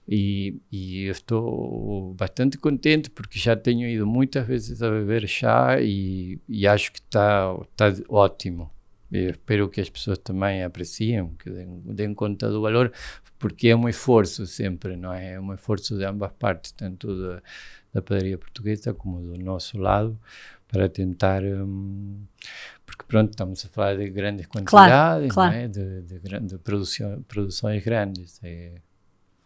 B: E, e estou bastante contente porque já tenho ido muitas vezes a beber chá e, e acho que está tá ótimo. Eu espero que as pessoas também apreciem, que deem, deem conta do valor, porque é um esforço sempre, não é? É um esforço de ambas partes, tanto da, da padaria portuguesa como do nosso lado, para tentar. Um, porque, pronto, estamos a falar de grandes quantidades, claro, claro. É? de, de, de, de produção, produções grandes. É,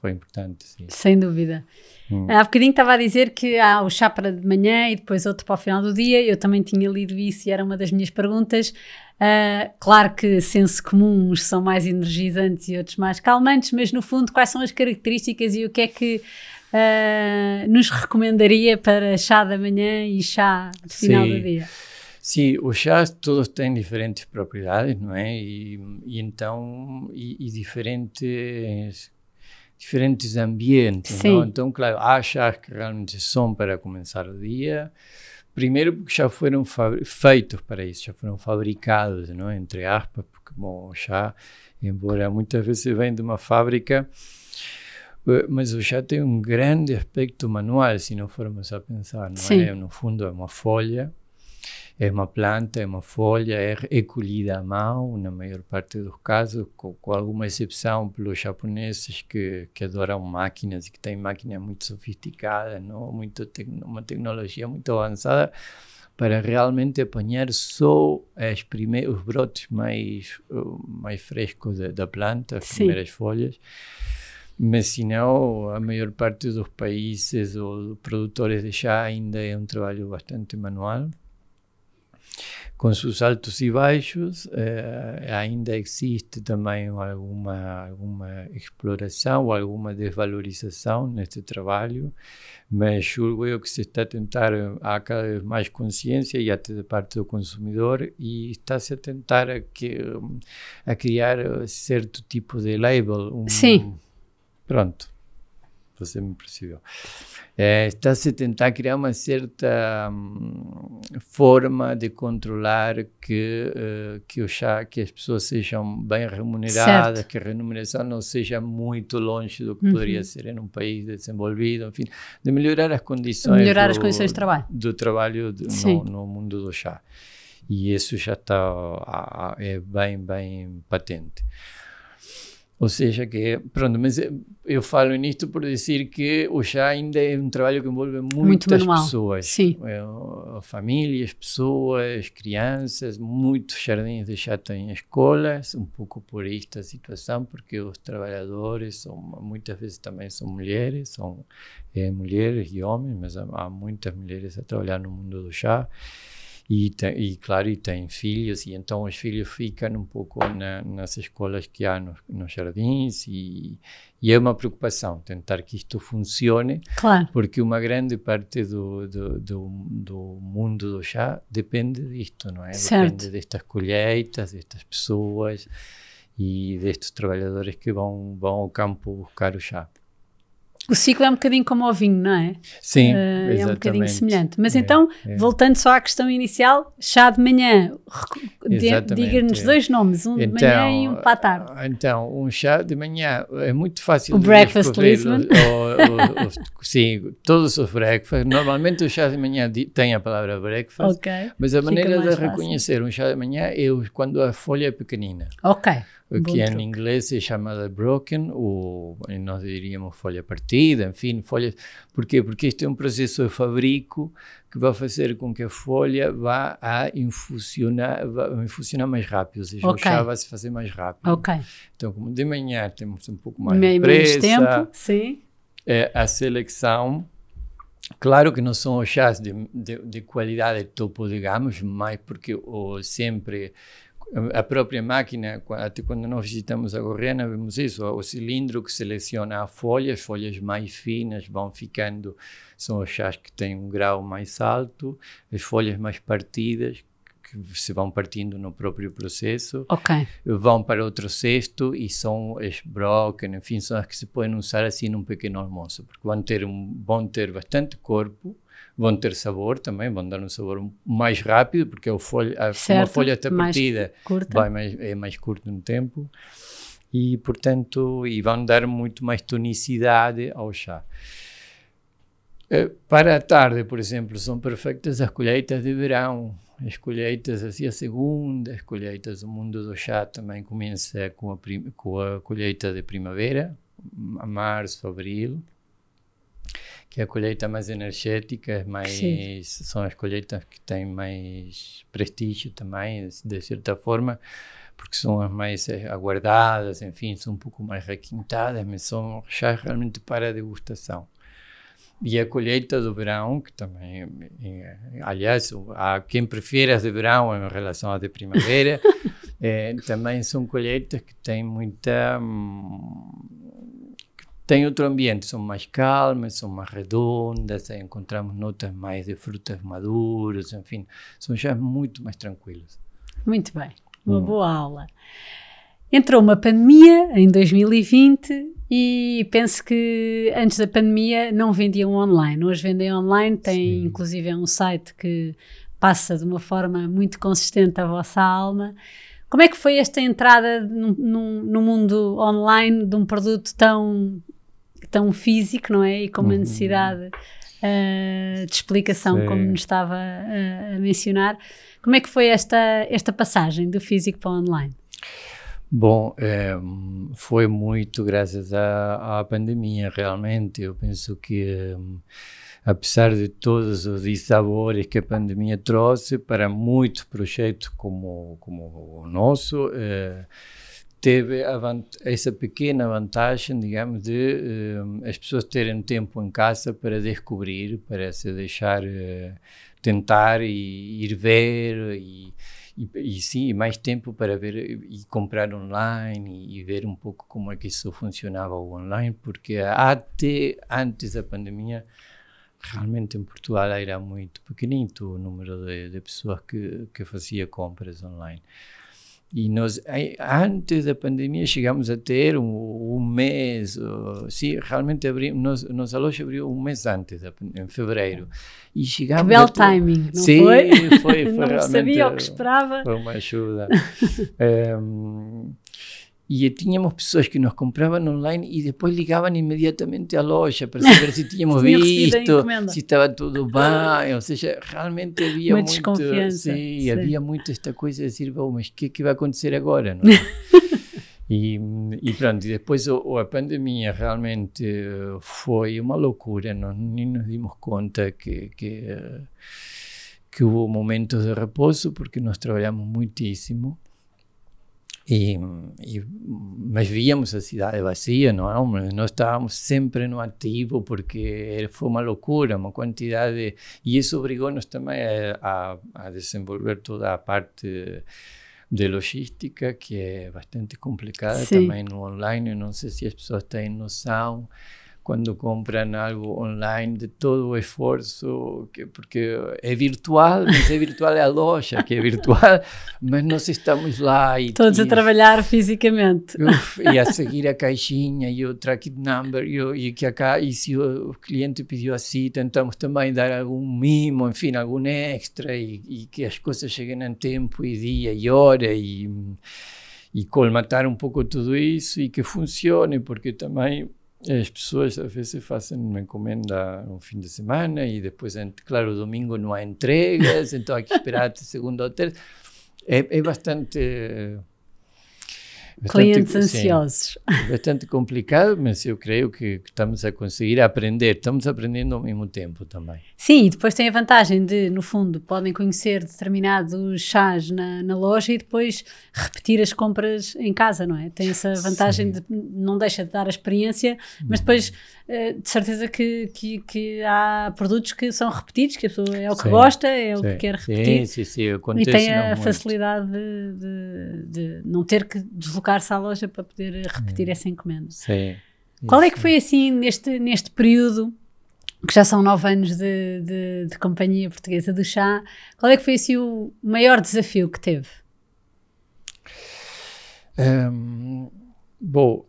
B: foi importante. Sim.
A: Sem dúvida. Hum. Há bocadinho estava a dizer que há o chá para de manhã e depois outro para o final do dia. Eu também tinha lido isso e era uma das minhas perguntas. Uh, claro que senso comum, uns são mais energizantes e outros mais calmantes, mas no fundo, quais são as características e o que é que uh, nos recomendaria para chá da manhã e chá de final Sim. do dia?
B: Sim, os chás todos têm diferentes propriedades, não é? E, e então, e, e, diferentes diferentes ambientes, não? Então, claro, há chás que realmente são para começar o dia, Primeiro porque já foram feitos para isso, já foram fabricados, não entre aspas, porque bom, o chá, embora muitas vezes vem de uma fábrica, eh, mas o chá tem um grande aspecto manual, se não formos a pensar, não Sim. é? No fundo é uma folha, é uma planta, é uma folha, é, é colhida à mão, na maior parte dos casos, com, com alguma exceção pelos japoneses que, que adoram máquinas e que têm máquinas muito sofisticadas, não? muito tec uma tecnologia muito avançada, para realmente apanhar só os brotes mais, mais frescos da, da planta, as Sim. primeiras folhas mas se não, a maior parte dos países ou produtores de chá ainda é um trabalho bastante manual com seus altos e baixos, eh, ainda existe também alguma, alguma exploração, alguma desvalorização neste trabalho, mas julgo eu que se está a tentar, há cada vez mais consciência e até da parte do consumidor e está-se a tentar a, que, a criar certo tipo de label.
A: Um, Sim.
B: Pronto, você-me percebeu. É, Está-se a tentar criar uma certa hum, forma de controlar que, uh, que, o chá, que as pessoas sejam bem remuneradas, certo. que a remuneração não seja muito longe do que uhum. poderia ser em um país desenvolvido, enfim, de melhorar as condições,
A: melhorar do, as condições de trabalho,
B: do trabalho de, no, no, mundo do chá. E isso já está é bem, bem patente. Ou seja, que, pronto, mas eu falo nisto por dizer que o chá ainda é um trabalho que envolve muitas Muito pessoas.
A: Sim.
B: É, famílias, pessoas, crianças, muitos jardins de chá têm escolas, um pouco por esta situação, porque os trabalhadores são, muitas vezes também são mulheres, são é, mulheres e homens, mas há, há muitas mulheres a trabalhar no mundo do chá e, tem, e claro, e tem filhos, e então os filhos ficam um pouco na, nas escolas que há nos, nos jardins, e, e, é uma preocupação tentar que isto funcione,
A: claro.
B: porque uma grande parte do, do, do, do mundo do chá depende disto, não é?
A: Certo.
B: Depende destas colheitas, destas pessoas e destes trabalhadores que vão, vão ao campo buscar o chá.
A: O ciclo é um bocadinho como o vinho, não é?
B: Sim, uh,
A: é um bocadinho semelhante. Mas é, então, é. voltando só à questão inicial, chá de manhã, diga-nos é. dois nomes, um então, de manhã e um para a tarde.
B: Então, um chá de manhã é muito fácil
A: o
B: de
A: breakfast Lisbon.
B: Sim, todos os breakfasts. Normalmente o chá de manhã tem a palavra breakfast,
A: okay.
B: mas a maneira de fácil. reconhecer um chá de manhã é quando a folha é pequenina.
A: Ok
B: que em inglês é chamada broken, ou nós diríamos folha partida, enfim, folhas. Porquê? Porque isto é um processo de fabrico que vai fazer com que a folha vá a infusionar, vá infusionar mais rápido, ou seja, okay. o chá vai se fazer mais rápido.
A: Ok.
B: Então, como de manhã temos um pouco mais de pressa,
A: tempo, sim.
B: É, a seleção Claro que não são os chás de, de, de, qualidade topo, digamos, mas porque o, sempre a própria máquina, até quando nós visitamos a Gorrena, vemos isso, o cilindro que seleciona a folha, as folhas mais finas vão ficando, são os chás que têm um grau mais alto, as folhas mais partidas, que se vão partindo no próprio processo,
A: okay.
B: vão para outro cesto e são as broken, enfim, são as que se podem usar assim num pequeno almoço, porque vão ter, um, vão ter bastante corpo, vão ter sabor também, vão dar um sabor mais rápido, porque a folha, certo, uma folha está partida vai mais, é mais curto no tempo. E, portanto, e vão dar muito mais tonicidade ao chá. Eh, para a tarde, por exemplo, são perfeitas as colheitas de verão, as colheitas assim a segunda, as colheitas do mundo do chá também começa com a, com a colheita de primavera, março, abril, que é a colheita mais energética, mais são as colheitas que têm mais prestígio também, de certa forma, porque são as mais aguardadas, enfim, são um pouco mais requintadas, mas são já realmente para degustação. E a colheita do verão, que também, eh, aliás, há quem prefere as de verão em relação às de primavera, é, também são colheitas que têm muita. Tem outro ambiente, são mais calmas, são mais redondas, encontramos notas mais de frutas maduras, enfim, são já muito mais tranquilos.
A: Muito bem, uma hum. boa aula. Entrou uma pandemia em 2020 e penso que antes da pandemia não vendiam online. Hoje vendem online, tem Sim. inclusive um site que passa de uma forma muito consistente a vossa alma. Como é que foi esta entrada no, no, no mundo online de um produto tão tão físico, não é? E com uma uhum. necessidade uh, de explicação, Sim. como nos estava a, a mencionar. Como é que foi esta, esta passagem do físico para o online?
B: Bom, é, foi muito graças à, à, pandemia, realmente. Eu penso que, apesar de todos os dissabores que a pandemia trouxe para muitos projetos como, como o nosso, é, teve essa pequena vantagem, digamos, de uh, as pessoas terem tempo em casa para descobrir, para se deixar uh, tentar e ir ver e, e, e, sim, mais tempo para ver e comprar online e, e, ver um pouco como é que isso funcionava online, porque até antes da pandemia realmente em Portugal era muito pequenito o número de, de pessoas que, que fazia compras online. E nós, antes da pandemia, chegamos a ter um, um mês, uh, sim, realmente abrimos, nós, nossa loja abriu um mês antes, em fevereiro.
A: E chegamos que belo timing, não
B: sim,
A: foi?
B: foi, foi
A: não sabia o que esperava.
B: Foi uma ajuda. um, e tínhamos pessoas que nos compravam online e depois ligavam imediatamente à loja para saber se tínhamos visto, se estava tudo bem, ou seja, realmente havia
A: Uma
B: muito,
A: desconfiança.
B: Sim, sim, havia muito esta coisa de dizer, oh, mas o que, é que vai acontecer agora? Não é? E, e pronto, e depois o, a pandemia realmente foi uma loucura, não, nem nos dimos conta que, que, que houve momentos de repouso, porque nós trabalhamos muitíssimo. E, e, mas víamos a cidade vazia, não é? Nós estávamos sempre no ativo porque foi uma loucura, uma quantidade. E isso obrigou-nos também a, a, a desenvolver toda a parte de logística, que é bastante complicada Sim. também no online. Não sei se as pessoas têm noção quando compram algo online de todo o esforço, que, porque é virtual, mas é virtual é a loja, que é virtual, mas nós estamos lá. E,
A: Todos e, a trabalhar fisicamente.
B: Uf, e a seguir a caixinha e o tracking number, e, e que acá, e se o, o, cliente pediu assim, tentamos também dar algum mimo, enfim, algum extra, e, e que as coisas cheguem em tempo e dia e hora, e, e colmatar um pouco tudo isso e que funcione, porque também as pessoas às vezes fazem uma encomenda no fim de semana e depois, claro, domingo não há entregas, então há que esperar até segunda ou terça. É, é bastante
A: Clientes ansiosos.
B: Sim, bastante complicado, mas eu creio que estamos a conseguir aprender, estamos aprendendo ao mesmo tempo também.
A: Sim, e depois tem a vantagem de, no fundo, podem conhecer determinados chás na, na loja e depois repetir as compras em casa, não é? Tem essa vantagem Sim. de não deixa de dar a experiência, mas depois eh, de certeza que, que, que, há produtos que são repetidos, que a pessoa é o que sim, gosta, é o que quer repetir.
B: Sim, sim, sim,
A: e tem a facilidade de, de, de, não ter que deslocar-se à loja para poder repetir hum. essa encomenda.
B: Sim.
A: Qual é que foi assim neste, neste período, que já são nove anos de, de, de companhia portuguesa do chá, qual é que foi assim o maior desafio que teve?
B: Um, bom,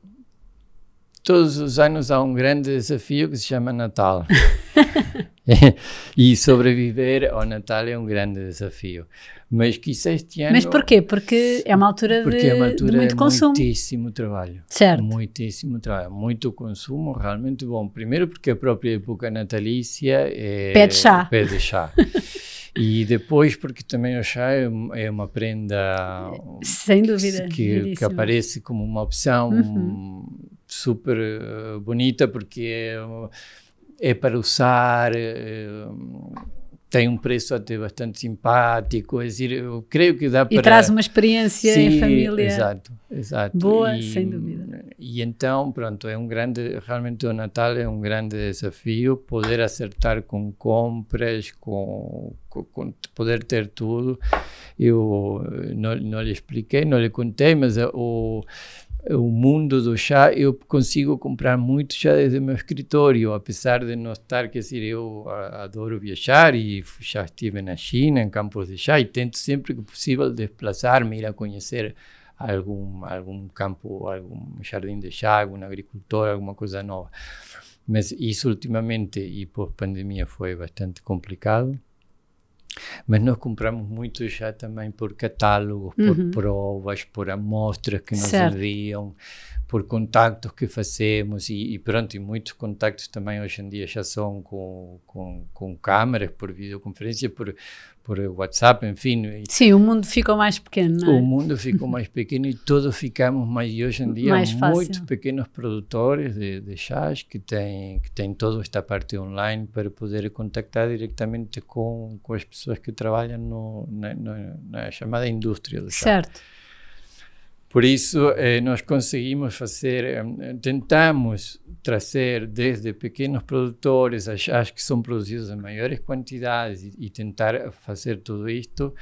B: todos os anos há um grande desafio que se chama Natal. e sobreviver ao Natal é um grande desafio. Mas quizá este ano.
A: Mas porquê? Porque é uma altura, de, é uma altura de muito consumo.
B: Muitíssimo trabalho.
A: Certo.
B: Muitíssimo trabalho. Muito consumo, realmente bom. Primeiro, porque a própria época natalícia é.
A: Pede chá.
B: Pede chá. E depois, porque também o chá é, é uma prenda.
A: Sem dúvida.
B: Que, que aparece como uma opção. Uhum super uh, bonita porque é, é para usar, é, tem um preço até bastante simpático, é dizer, eu creio que dá para...
A: E traz uma experiência Sim, em família
B: exato, exato.
A: boa, e, sem dúvida.
B: E então, pronto, é um grande, realmente o Natal é um grande desafio, poder acertar com compras, com, com, com poder ter tudo. Eu não, não lhe expliquei, não lhe contei, mas o o mundo do chá, eu consigo comprar muito chá desde o meu escritório, apesar de não estar, quer dizer, eu adoro viajar e já estive na China, em campos de chá, e tento sempre que possível desplazar-me, ir a conhecer algum, algum campo, algum jardim de chá, algum agricultor, alguma coisa nova. Mas isso ultimamente, e pós-pandemia, foi bastante complicado. Mas nós compramos muito já também por catálogos, por uhum. provas, por amostras que nos certo. enviam, por contactos que fazemos e, e, pronto, e muitos contactos também hoje em dia já são com, com, com câmeras, por videoconferência, por, por WhatsApp, enfim.
A: Sim, o mundo ficou mais pequeno, não é?
B: O mundo ficou mais pequeno e todos ficamos mais, e hoje em dia mais muitos pequenos produtores de, de chás que têm, que têm toda esta parte online para poder contactar diretamente com, com as pessoas que trabalham no, na, na, na chamada indústria do chá.
A: Certo.
B: Por isso, eh, nós conseguimos fazer, eh, tentamos trazer desde pequenos produtores a chás que são produzidos em maiores quantidades e, e, tentar fazer tudo isto,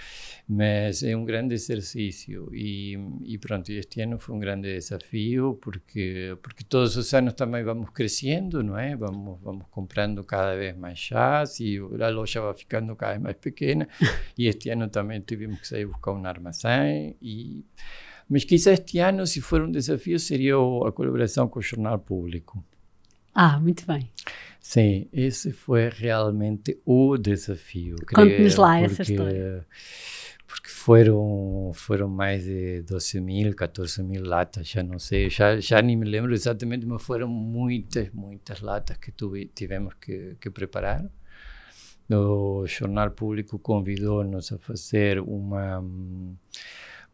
B: mas é um grande exercício e, e, pronto, este ano foi um grande desafio porque porque todos os anos também vamos crescendo, não é? Vamos vamos comprando cada vez mais chás e a loja vai ficando cada vez mais pequena e este ano também tivemos que sair buscar um armazém e mas quizá este ano, se for um desafio, seria a colaboração com o Jornal Público.
A: Ah, muito bem.
B: Sim, esse foi realmente o desafio.
A: Conte-nos lá porque, essa história.
B: Porque foram, foram mais de 12 mil, 14 mil latas, já não sei, já, já nem me lembro exatamente, mas foram muitas, muitas latas que tuve, tivemos que, que preparar. O Jornal Público convidou-nos a fazer uma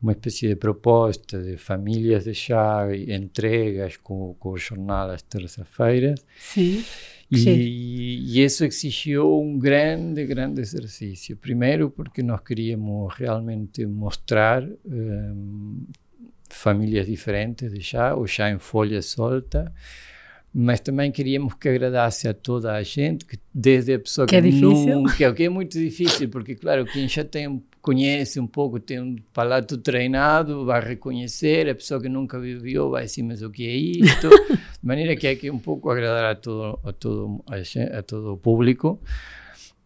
B: uma espécie de proposta de famílias de chá, entregas com, com o jornal às terças-feiras.
A: Sim.
B: E, e, isso exigiu um grande, grande exercício. Primeiro, porque nós queríamos realmente mostrar um, famílias diferentes de chá, o chá em folha solta, mas também queríamos que agradasse a toda a gente, que desde a pessoa
A: que, que é difícil.
B: nunca, que é muito difícil, porque claro, quem já tem conhece um pouco, tem um palato treinado, vai reconhecer, a pessoa que nunca viveu vai dizer, mas o que é isto? de maneira que é que um pouco agradar a todo, a todo, a, todo o público.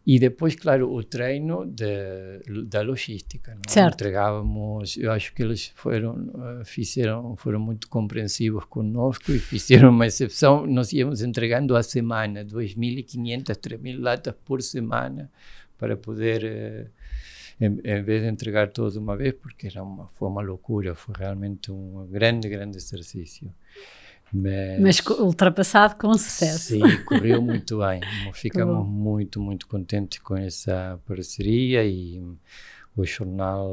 B: E depois, claro, o treino de, da logística.
A: Certo.
B: Entregávamos, eu acho que eles foram, eh, fizeram, foram muito compreensivos conosco e fizeram uma exceção. Nós íamos entregando a semana, 2.500, 3.000 latas por semana, para poder, eh, em, em, vez de entregar tudo de uma vez, porque era uma, foi uma loucura, foi realmente um grande, grande exercício.
A: Mas, Mas, ultrapassado com sucesso.
B: Sim, correu muito bem. Ficamos muito, muito contentes com essa parceria e o jornal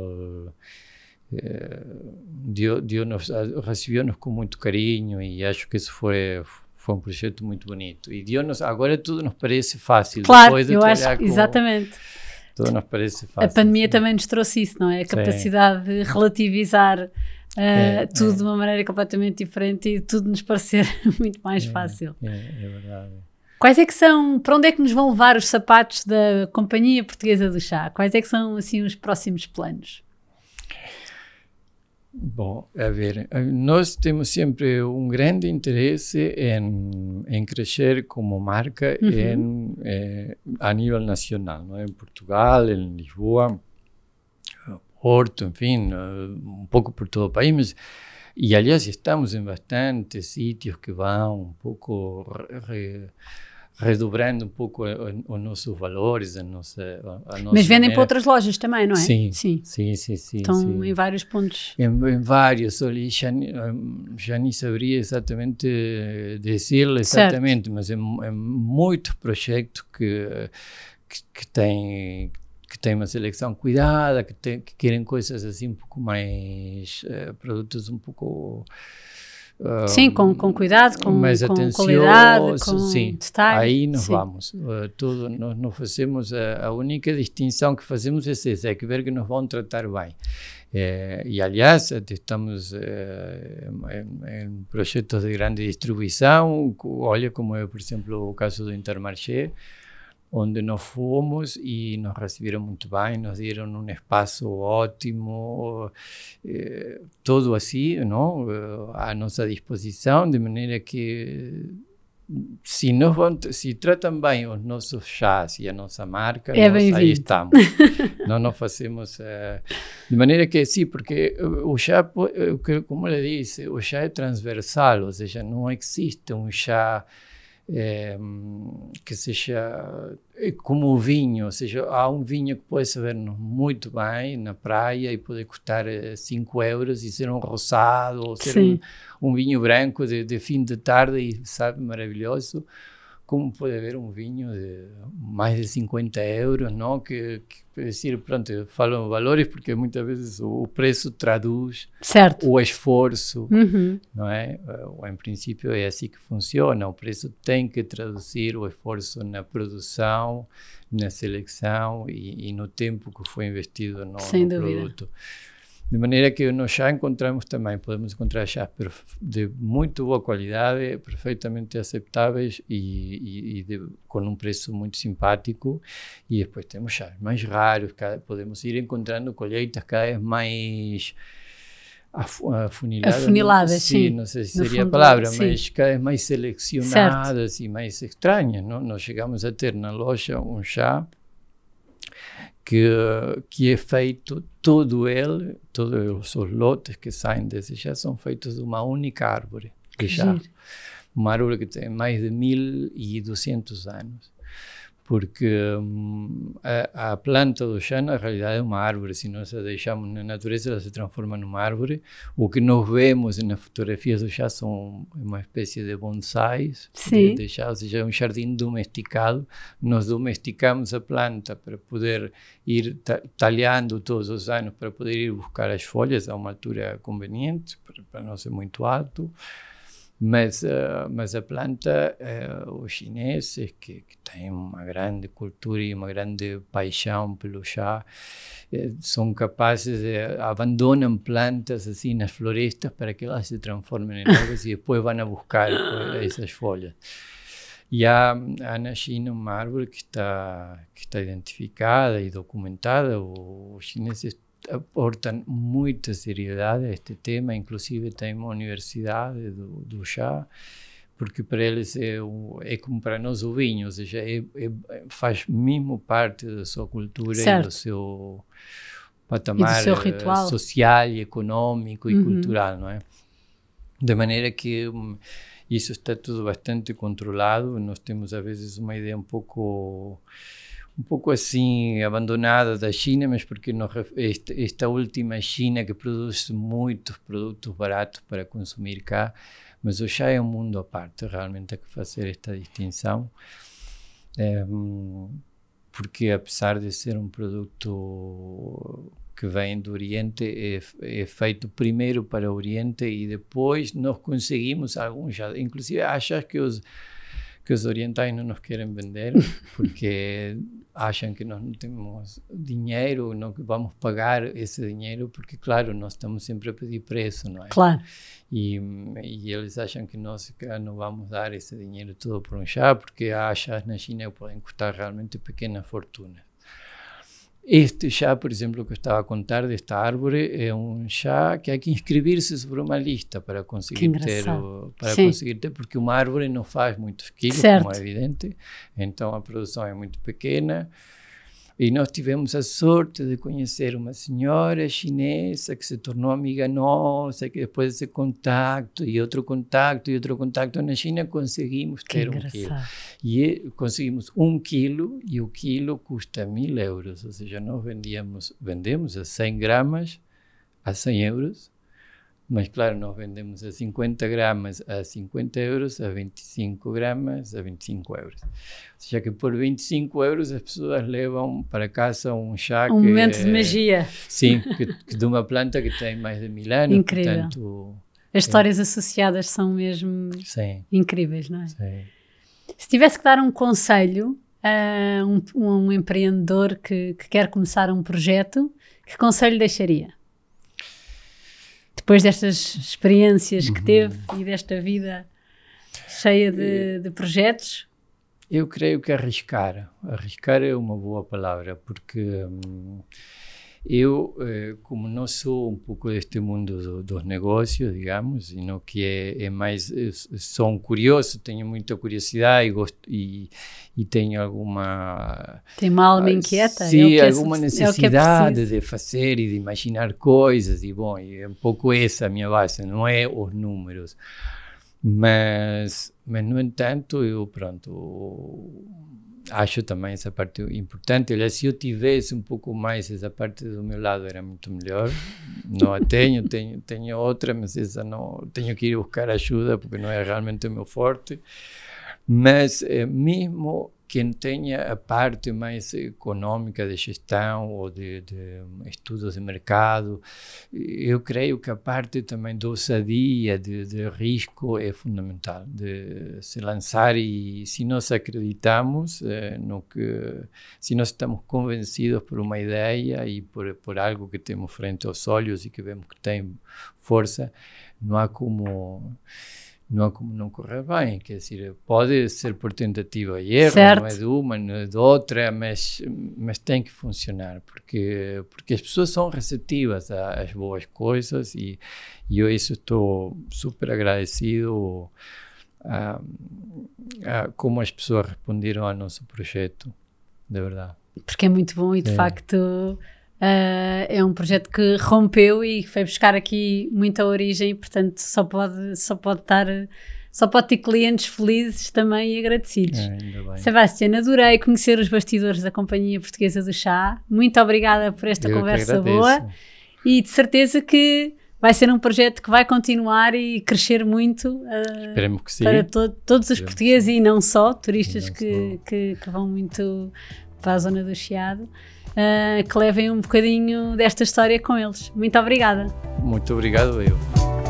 B: eh, deu, deu recebeu-nos com muito carinho e acho que isso foi foi um projeto muito bonito e deu-nos agora tudo nos parece fácil
A: claro depois de eu acho com, exatamente
B: parece fácil
A: a pandemia sim. também nos trouxe isso não é a capacidade sim. de relativizar Uh, é, tudo é. de uma maneira completamente diferente e tudo nos parecer muito mais
B: é,
A: fácil.
B: É, é, verdade.
A: Quais é que são, para onde é que nos vão levar os sapatos da Companhia Portuguesa do Chá? Quais é que são, assim, os próximos planos?
B: Bom, a ver, nós temos sempre um grande interesse em, em crescer como marca uhum. em, eh, a nível nacional, não? em Portugal, em Lisboa, Porto, enfim, um pouco por todo o país, mas, e aliás estamos em bastantes sítios que vão um pouco re, redobrando um pouco os nossos valores, a nossa, a nossa
A: Mas vendem maneira. para outras lojas também, não é?
B: Sim, sim, sim, sim. sim
A: Estão
B: sim.
A: em vários pontos.
B: Em, em vários, ali já, já nem saberia exatamente dizer exatamente, certo. mas é, é muito projeto que, que, que tem que têm uma seleção cuidada, que, tem, que querem coisas assim um pouco mais. Uh, produtos um pouco.
A: Uh, sim, com, com cuidado, com, mais com qualidade, com sim, detalhe.
B: Aí nós
A: sim.
B: vamos. Uh, tudo, nós não fazemos, a, a, única distinção que fazemos é essa, é que ver que nos vão tratar bem. É, e, aliás, estamos em, em, projetos de grande distribuição, olha como é, por exemplo, o caso do Intermarché, onde nós fomos e nos receberam muito bem, nos deram um espaço ótimo, eh, todo assim, não, à nossa disposição, de maneira que se, nos vão, se tratam bem os nossos chás e a nossa marca,
A: é
B: nós aí estamos. nós não fazemos. Uh, de maneira que, sim, porque o chá, como ele disse, o chá é transversal, ou seja, não existe um chá é, que seja eh, como o vinho, ou seja, há um vinho que pode saber muito bem na praia e pode custar 5 eh, euros e ser um rosado ou ser um, um, vinho branco de, de, fim de tarde e sabe maravilhoso como pode haver um vinho de mais de 50 euros, não? Que, que dizer, pronto, falo valores porque muitas vezes o, preço traduz
A: certo.
B: o esforço,
A: uhum.
B: não é? Ou, em princípio é assim que funciona, o preço tem que traduzir o esforço na produção, na seleção e, e no tempo que foi investido no, no produto. De maneira que nós já encontramos também, podemos encontrar chás de muito boa qualidade, perfeitamente aceitáveis e, e, e de, com um preço muito simpático. E depois temos chás mais raros, podemos ir encontrando colheitas cada vez mais afuniladas.
A: Afuniladas, sim.
B: sim. Não sei se seria fundo, a palavra, sim. mas cada vez mais selecionadas certo. e mais estranhas. Não? Nós chegamos a ter na loja um chá que, que é feito todo ele, todos os lotes que saem desse chá são feitos de uma única árvore de chá. Uma árvore que tem mais de 1.200 anos. Porque hum, a, a, planta do chá na realidade é uma árvore, se nós a deixamos na natureza ela se transforma numa árvore. O que nós vemos nas fotografias do chá são uma espécie de bonsais de, de chá, ou seja, é um jardim domesticado. Nós domesticamos a planta para poder ir talhando todos os anos, para poder ir buscar as folhas a uma altura conveniente, para, para não ser muito alto. Mas, uh, mas a planta, uh, os chineses, que, que, têm uma grande cultura e uma grande paixão pelo chá, uh, são capazes de abandonam plantas assim nas florestas para que elas se transformem em árvores e depois vão a buscar essas folhas. E há, há na China uma árvore que está, que está identificada e documentada. Os chineses aportam muita seriedade a este tema, inclusive tem uma universidade do, do chá, porque para eles é, é como para nós o vinho, ou seja, é, é, faz mesmo parte da sua cultura certo. e do seu patamar seu social e econômico e uhum. cultural, não é? De maneira que isso está tudo bastante controlado, nós temos às vezes uma ideia um pouco um pouco assim abandonada da China, mas porque esta, esta, última China que produz muitos produtos baratos para consumir cá, mas o chá é um mundo à parte, realmente há que fazer esta distinção, é, porque apesar de ser um produto que vem do Oriente, é, é, feito primeiro para o Oriente e depois nós conseguimos alguns já, inclusive achas que os que os orientais não nos querem vender porque acham que nós não temos dinheiro, não vamos pagar esse dinheiro, porque, claro, nós estamos sempre a pedir preço, não é?
A: Claro.
B: E, e eles acham que nós não vamos dar esse dinheiro todo por um chá, porque há chás na China que podem custar realmente pequena fortuna. Este chá, por exemplo, que eu estava a contar desta árvore, é um chá que há que inscrever-se sobre uma lista para conseguir ter, para Sim. conseguir ter, porque uma árvore não faz muitos quilos, certo. como é evidente, então a produção é muito pequena. E nós tivemos a sorte de conhecer uma senhora chinesa que se tornou amiga nossa, que depois desse contato e outro contato e outro contato na China conseguimos ter um quilo. E conseguimos um quilo e o quilo custa mil euros, ou seja, nós vendíamos, vendemos a 100 gramas a 100 euros mas claro, nós vendemos a 50 gramas a 50 euros, a 25 gramas a 25 euros. Ou seja que por 25 euros as pessoas levam para casa um chá
A: um que... Um momento de magia.
B: Sim, que, que, de uma planta que tem mais de mil anos.
A: Incrível. Portanto, as histórias é. associadas são mesmo Sim. incríveis, não é? Sim. Se tivesse que dar um conselho a um, um empreendedor que, que quer começar um projeto, que conselho deixaria? Depois destas experiências que uhum. teve e desta vida cheia de, de, projetos?
B: Eu creio que arriscar. Arriscar é uma boa palavra, porque hum, eu, eh, como não sou um pouco deste mundo do, dos negócios, digamos, não que é, é mais, é, sou um curioso, tenho muita curiosidade e, gosto, e, e tenho alguma...
A: Tem uma alma ah, inquieta?
B: Sim, é alguma é necessidade é de fazer e de imaginar coisas, e bom, é um pouco essa a minha base, não é os números. Mas, mas no entanto, eu, pronto acho também essa parte importante. Olha, se eu tivesse um pouco mais essa parte do meu lado, era muito melhor. Não a tenho, tenho, tenho outra, mas essa não. Tenho que ir buscar ajuda porque não é realmente o meu forte. Mas eh, mesmo quem tenha a parte mais econômica de gestão ou de, de, estudos de mercado, eu creio que a parte também de ousadia, de, de, risco é fundamental, de se lançar e se nós acreditamos eh, no que, se nós estamos convencidos por uma ideia e por, por algo que temos frente aos olhos e que vemos que tem força, não há como não não correr bem, quer dizer, pode ser por tentativa e erro, certo. não é de uma, não é de outra, mas, mas tem que funcionar, porque, porque as pessoas são receptivas às boas coisas e, e eu isso estou super agradecido a, a, como as pessoas responderam ao nosso projeto, de verdade.
A: Porque é muito bom e de é. facto Uh, é um projeto que rompeu e foi buscar aqui muita origem, portanto só pode, só pode estar só pode ter clientes felizes também e agradecidos. É, Sebastião, adorei conhecer os bastidores da Companhia Portuguesa do Chá. Muito obrigada por esta Eu conversa boa e de certeza que vai ser um projeto que vai continuar e crescer muito uh, para to todos os portugueses e não só, turistas não que. Que, que, vão muito para a zona do Chiado, uh, que levem um bocadinho desta história com eles. Muito obrigada.
B: Muito obrigado eu.